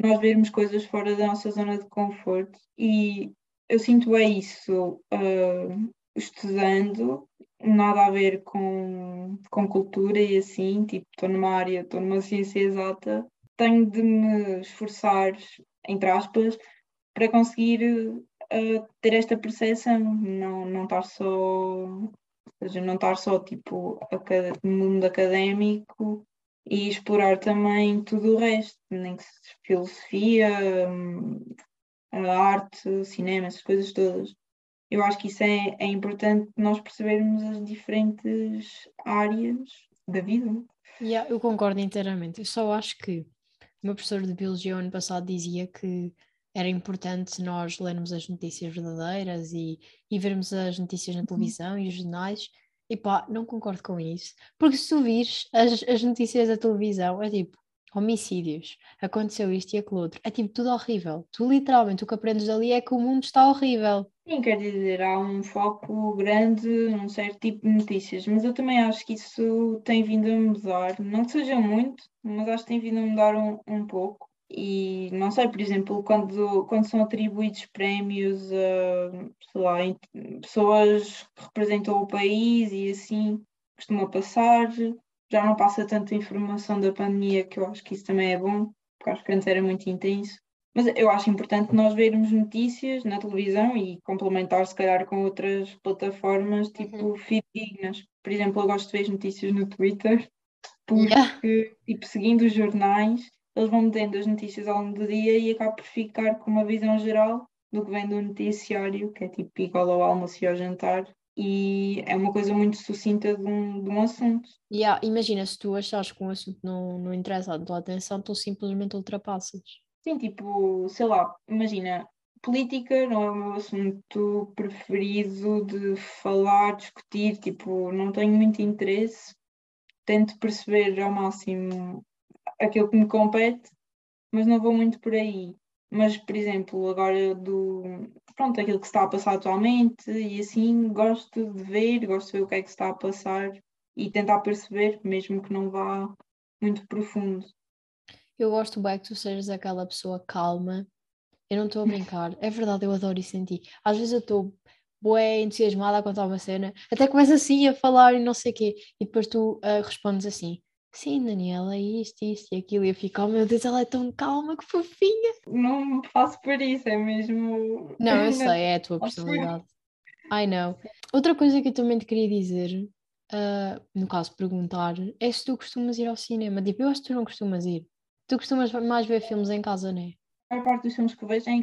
nós vermos coisas fora da nossa zona de conforto e eu sinto é isso uh, estudando, nada a ver com, com cultura e assim, tipo, estou numa área, estou numa ciência exata, tenho de me esforçar, entre aspas, para conseguir ter esta percepção, não, não estar só seja, não estar só tipo no mundo académico e explorar também tudo o resto, nem que filosofia, hum, arte, cinema, essas coisas todas. eu acho que isso é, é importante nós percebermos as diferentes áreas da vida. Yeah, eu concordo inteiramente. Eu só acho que o meu professor de Biologia ano passado dizia que era importante nós lermos as notícias verdadeiras e, e vermos as notícias na uhum. televisão e os jornais. E pá, não concordo com isso. Porque se tu vires as, as notícias da televisão, é tipo homicídios, aconteceu isto e aquilo outro. É tipo tudo horrível. Tu literalmente o que aprendes dali é que o mundo está horrível. Sim, quer dizer, há um foco grande num certo tipo de notícias, mas eu também acho que isso tem vindo a mudar. Não que seja muito, mas acho que tem vindo a mudar um, um pouco. E não sei, por exemplo, quando, quando são atribuídos prémios a, lá, pessoas que representam o país e assim costuma passar, já não passa tanta informação da pandemia, que eu acho que isso também é bom, porque acho que antes era muito intenso. Mas eu acho importante nós vermos notícias na televisão e complementar, se calhar, com outras plataformas, tipo, uhum. fidedignas. Por exemplo, eu gosto de ver notícias no Twitter, porque, yeah. tipo, seguindo os jornais, eles vão metendo as notícias ao longo do dia e acaba por ficar com uma visão geral do que vem do noticiário, que é tipo igual ao almoço e ao jantar, e é uma coisa muito sucinta de um, de um assunto. Yeah, imagina, se tu achares que um assunto não, não interessa a tua atenção, tu simplesmente ultrapassas. Sim, tipo, sei lá, imagina, política não é o meu assunto preferido de falar, discutir, tipo, não tenho muito interesse, tento perceber ao máximo aquilo que me compete, mas não vou muito por aí. Mas, por exemplo, agora do pronto, aquilo que se está a passar atualmente e assim gosto de ver, gosto de ver o que é que se está a passar e tentar perceber, mesmo que não vá muito profundo. Eu gosto bem que tu sejas aquela pessoa calma. Eu não estou a brincar. É verdade, eu adoro isso em ti. Às vezes eu estou bué entusiasmada a contar uma cena, até começa assim a falar e não sei o quê, e depois tu uh, respondes assim, sim, Daniela, isto, isto e aquilo, e eu fico, oh meu Deus, ela é tão calma, que fofinha. Não faço por isso, é mesmo. Não, eu *laughs* sei, é a tua personalidade. I know. Outra coisa que eu também te queria dizer, uh, no caso perguntar, é se tu costumas ir ao cinema. Tipo, eu acho que tu não costumas ir. Tu costumas mais ver filmes em casa, não é? A maior parte dos filmes que vejo é em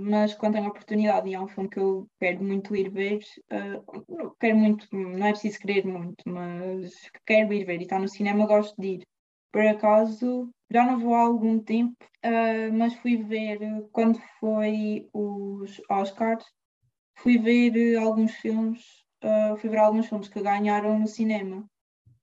mas quando tenho oportunidade e há um filme que eu quero muito ir ver, uh, quero muito, não é preciso querer muito, mas quero ir ver e está no cinema, gosto de ir. Por acaso, já não vou há algum tempo, uh, mas fui ver quando foi os Oscars, fui ver alguns filmes, uh, fui ver alguns filmes que ganharam no cinema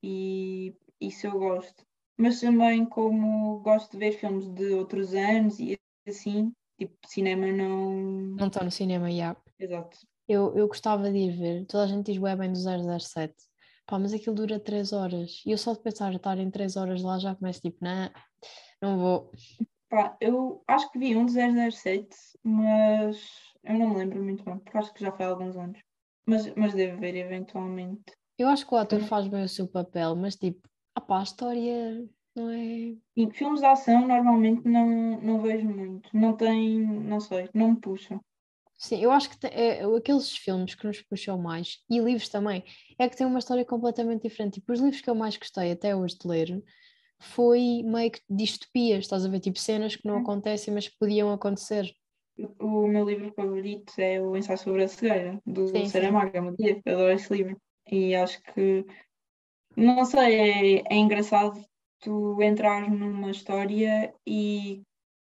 e isso eu gosto. Mas também como gosto de ver filmes de outros anos e assim, tipo, cinema não. Não está no cinema, já. Yeah. Exato. Eu, eu gostava de ir ver, toda a gente diz bem do 007. Pá, mas aquilo dura 3 horas. E eu só de pensar em estar em 3 horas lá já começo tipo, não, não vou. Pá, eu acho que vi um de 007, mas eu não me lembro muito bem, porque acho que já foi há alguns anos. Mas, mas devo ver eventualmente. Eu acho que o ator faz bem o seu papel, mas tipo, opá, a história não é. E filmes de ação normalmente não, não vejo muito. Não tem, não sei, não me puxam. Sim, eu acho que é, aqueles filmes que nos puxam mais, e livros também, é que têm uma história completamente diferente. Tipo, os livros que eu mais gostei até hoje de ler foi meio que distopias, estás a ver? Tipo, cenas que não acontecem, mas que podiam acontecer. O meu livro favorito é o Ensaio sobre a Cegueira, do sim, Saramago, eu adoro esse livro. E acho que, não sei, é, é engraçado tu entrar numa história e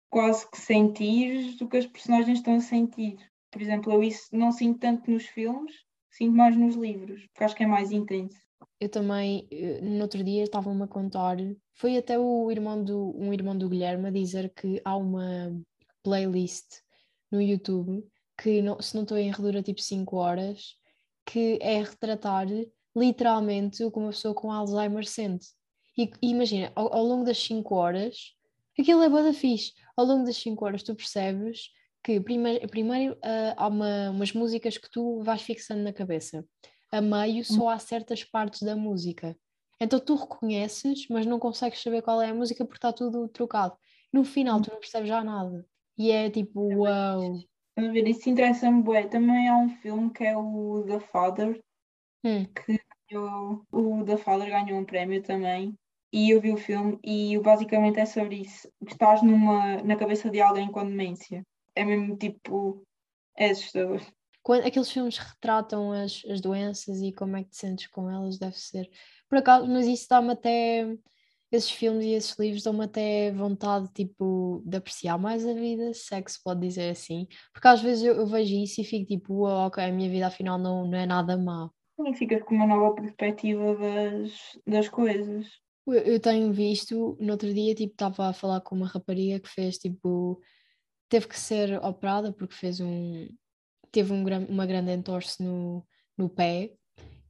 quase que sentires o que as personagens estão a sentir. Por exemplo, eu isso não sinto tanto nos filmes, sinto mais nos livros, porque acho que é mais intenso. Eu também, eh, no outro dia, estavam-me a contar, foi até o irmão do, um irmão do Guilherme a dizer que há uma playlist no YouTube que, não, se não estou em erro, tipo 5 horas, que é retratar literalmente o que uma pessoa com Alzheimer sente. E, e imagina, ao, ao, longo das 5 horas, aquilo é boa fixe. Ao longo das 5 horas tu percebes que primeiro, primeiro uh, há uma, umas músicas que tu vais fixando na cabeça. A meio só há certas partes da música. Então tu reconheces, mas não consegues saber qual é a música porque está tudo trocado. No final tu não percebes já nada. E é tipo, uau. Wow. ver, isso interessa-me bué. Também há um filme que é o The Father, hum. que ganhou, o The Father ganhou um prémio também e eu vi o filme e basicamente é sobre isso. Estás numa, na cabeça de alguém com demência. É mesmo tipo. É assustador. quando aqueles filmes retratam as, as doenças e como é que te sentes com elas, deve ser. Por acaso, mas isso dá-me até. Esses filmes e esses livros dão-me até vontade, tipo, de apreciar mais a vida, se é que se pode dizer assim. Porque às vezes eu, eu vejo isso e fico tipo, ok, a minha vida afinal não, não é nada má. E ficas com uma nova perspectiva das, das coisas. Eu, tenho visto, no outro dia, tipo, estava a falar com uma rapariga que fez, tipo, teve que ser operada porque fez um, teve um, uma grande entorse no, no pé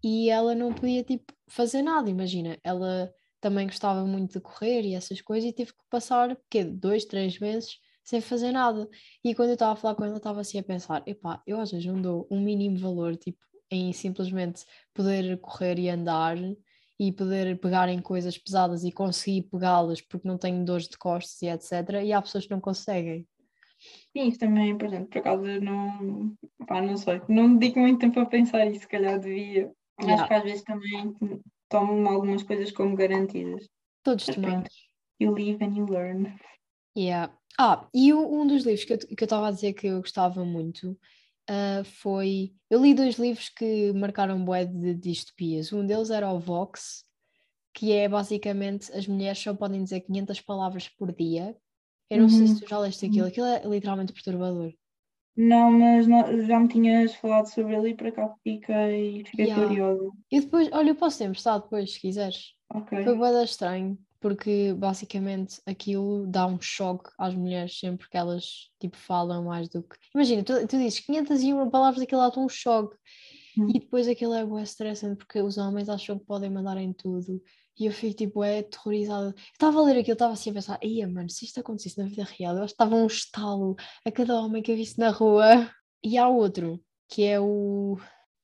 e ela não podia tipo fazer nada, imagina, ela também gostava muito de correr e essas coisas e teve que passar que dois, três meses sem fazer nada. E quando eu estava a falar com ela, estava assim a pensar: epá, eu às vezes não dou um mínimo valor tipo, em simplesmente poder correr e andar e poder pegar em coisas pesadas e conseguir pegá-las porque não tenho dores de costas e etc. E há pessoas que não conseguem. Sim, isso também é importante. Por acaso não, pá, não sei, não dedico muito tempo a pensar isso, se calhar devia. Yeah. Acho que às vezes também tomo algumas coisas como garantidas. Todos tomamos. You live and you learn. Yeah. Ah, e um dos livros que eu estava a dizer que eu gostava muito uh, foi. Eu li dois livros que marcaram bué de distopias. Um deles era o Vox, que é basicamente as mulheres só podem dizer 500 palavras por dia eu não uhum. sei se tu já leste aquilo, uhum. aquilo é literalmente perturbador. Não, mas não, já me tinhas falado sobre ele e para cá fiquei, fiquei yeah. curiosa. E depois, olha, eu posso te emprestar depois, se quiseres. Okay. Foi bem estranho, porque basicamente aquilo dá um choque às mulheres sempre que elas tipo falam mais do que. Imagina, tu, tu dizes 501 palavras, aquilo dá-te um choque. Hum. E depois aquilo é bem estressante porque os homens acham que podem mandar em tudo e eu fico tipo, é aterrorizada. Estava a ler aquilo, estava assim a pensar, ia mano, se isto acontecesse na vida real, eu acho que estava um estalo a cada homem que eu visse na rua. E há outro, que é o.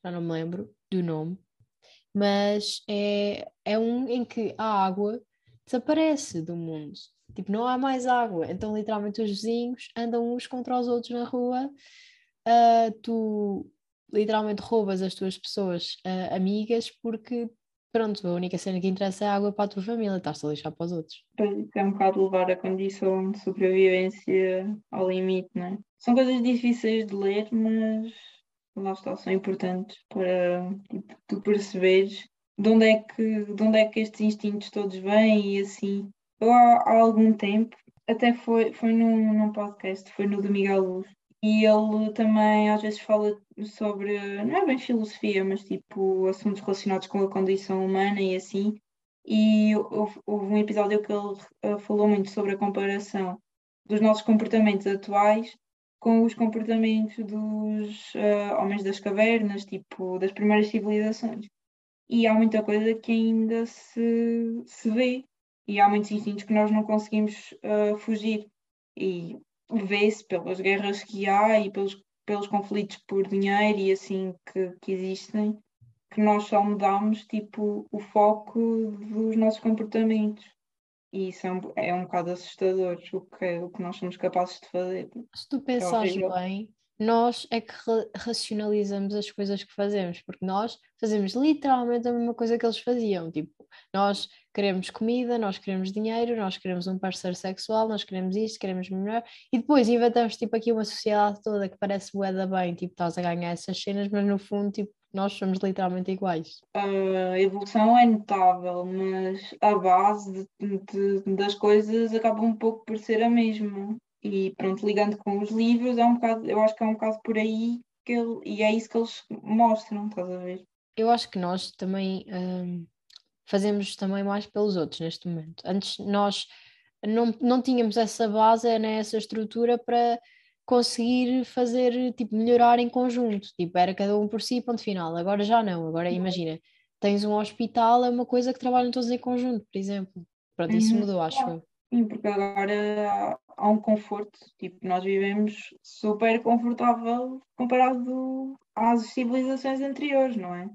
Já não me lembro do nome, mas é, é um em que a água desaparece do mundo. Tipo, não há mais água. Então, literalmente, os vizinhos andam uns contra os outros na rua. Uh, tu literalmente roubas as tuas pessoas uh, amigas porque pronto, a única cena que interessa é a água para a tua família, estás a lixar para os outros. É um bocado levar a condição de sobrevivência ao limite, não é? São coisas difíceis de ler, mas lá está, são importantes para tipo, tu perceberes de onde, é que, de onde é que estes instintos todos vêm e assim. Eu há, há algum tempo, até foi, foi num, num podcast, foi no do Miguel Luz, e ele também às vezes fala sobre, não é bem filosofia, mas tipo assuntos relacionados com a condição humana e assim. E houve, houve um episódio que ele uh, falou muito sobre a comparação dos nossos comportamentos atuais com os comportamentos dos uh, homens das cavernas, tipo das primeiras civilizações. E há muita coisa que ainda se, se vê, e há muitos instintos que nós não conseguimos uh, fugir. E vê-se pelas guerras que há e pelos, pelos conflitos por dinheiro e assim que, que existem, que nós só mudamos tipo, o foco dos nossos comportamentos. E isso é um, é um bocado assustador o que, o que nós somos capazes de fazer. Se tu pensares é bem, nós é que racionalizamos as coisas que fazemos, porque nós fazemos literalmente a mesma coisa que eles faziam. Tipo, nós queremos comida, nós queremos dinheiro, nós queremos um parceiro sexual, nós queremos isto, queremos melhor, e depois inventamos tipo aqui uma sociedade toda que parece boeda bem, tipo, estás a ganhar essas cenas, mas no fundo, tipo, nós somos literalmente iguais. A evolução é notável, mas a base de, de, das coisas acaba um pouco por ser a mesma. E pronto, ligando com os livros, é um bocado, eu acho que é um bocado por aí que ele, e é isso que eles mostram, estás a ver? Eu acho que nós também hum, fazemos também mais pelos outros neste momento. Antes nós não, não tínhamos essa base, né, essa estrutura para conseguir fazer, tipo, melhorar em conjunto. Tipo, era cada um por si, ponto final. Agora já não. Agora imagina, tens um hospital, é uma coisa que trabalham todos em conjunto, por exemplo. Pronto, isso uhum. mudou, acho eu. Sim, porque agora há um conforto, tipo, nós vivemos super confortável comparado às civilizações anteriores, não é?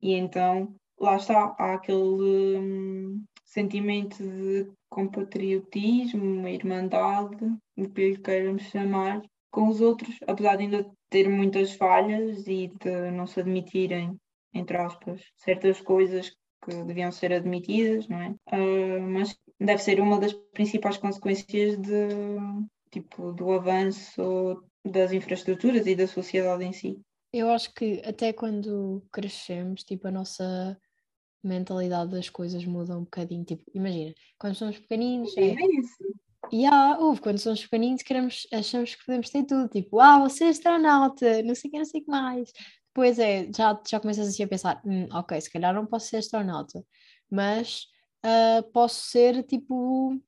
E então, lá está, há aquele hum, sentimento de compatriotismo, irmandade, o que lhe queiramos chamar, com os outros, apesar de ainda ter muitas falhas e de não se admitirem, entre aspas, certas coisas que deviam ser admitidas, não é? Uh, mas deve ser uma das principais consequências de, tipo, do avanço das infraestruturas e da sociedade em si. Eu acho que até quando crescemos, tipo, a nossa mentalidade das coisas muda um bocadinho. Tipo, imagina, quando somos pequeninos. É, É isso. e há, houve, quando somos pequeninos, queremos, achamos que podemos ter tudo. Tipo, ah, você é astronauta, não sei o que, não sei o que mais. Depois é, já, já começas assim a pensar, "Hum, ok, se calhar não posso ser astronauta, mas ah, posso ser tipo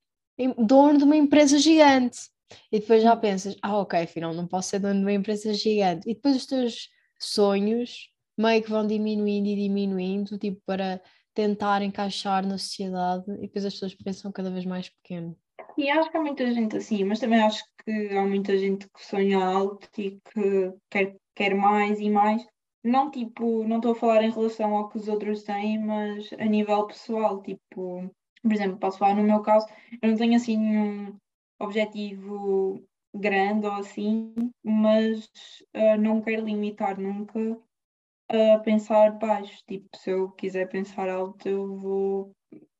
dono de uma empresa gigante. E depois já pensas, ah, ok, afinal não posso ser dono de uma empresa gigante. E depois os teus sonhos meio que vão diminuindo e diminuindo, tipo, para tentar encaixar na sociedade, e depois as pessoas pensam cada vez mais pequeno. E acho que há muita gente assim, mas também acho que há muita gente que sonha alto e que quer, quer mais e mais. Não tipo, não estou a falar em relação ao que os outros têm, mas a nível pessoal, tipo, por exemplo, posso falar no meu caso, eu não tenho assim nenhum objetivo grande ou assim, mas ah, não quero limitar nunca a pensar baixo. Tipo, se eu quiser pensar alto, eu vou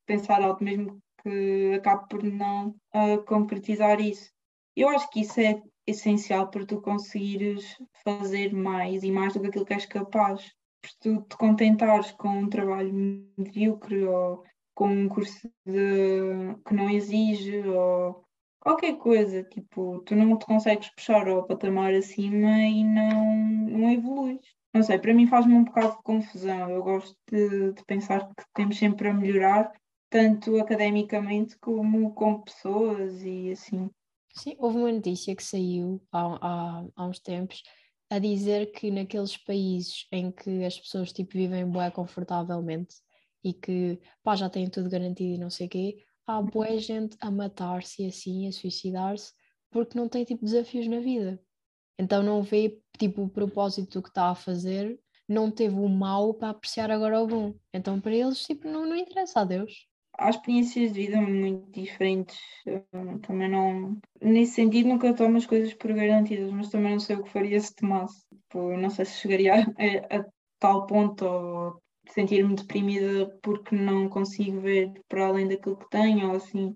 pensar alto, mesmo que acabe por não ah, concretizar isso. Eu acho que isso é essencial para tu conseguires fazer mais e mais do que aquilo que és capaz. Por tu te contentares com um trabalho medíocre ou com um curso de- que não exige ou qualquer coisa, tipo, tu não te consegues puxar ao patamar acima e não, não evoluis. Não sei, para mim faz-me um bocado de confusão. Eu gosto de, de pensar que temos sempre a melhorar, tanto academicamente como com pessoas e assim. Sim, houve uma notícia que saiu há, há, há uns tempos a dizer que naqueles países em que as pessoas tipo, vivem bué confortavelmente e que pá, já têm tudo garantido e não sei o quê, há bué gente a matar-se assim, a suicidar-se, porque não tem tipo desafios na vida. Então não vê tipo o propósito do que está a fazer, não teve o mal para apreciar agora o bom. Então para eles tipo, não, não interessa a Deus. Há experiências de vida muito diferentes. hum, Também não. Nesse sentido, nunca tomo as coisas por garantidas, mas também não sei o que faria se tomasse. Tipo, não sei se chegaria a, a tal ponto ou sentir-me deprimida porque não consigo ver para além daquilo que tenho ou assim.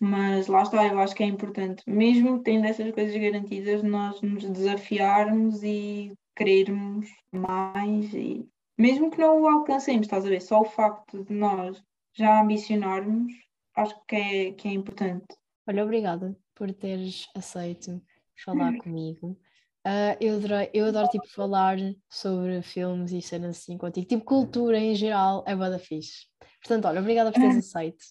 Mas lá está, eu acho que é importante, mesmo tendo essas coisas garantidas, nós nos desafiarmos e querermos mais, e mesmo que não o alcancemos, estás a ver? Só o facto de nós já ambicionarmos, acho que é, que é importante. Olha, obrigada por teres aceito falar *laughs* comigo. Ah, eu adoro, eu adoro tipo, falar sobre filmes e cenas assim contigo. Tipo, cultura em geral é bué da fixe. Portanto, olha, obrigada por teres aceito.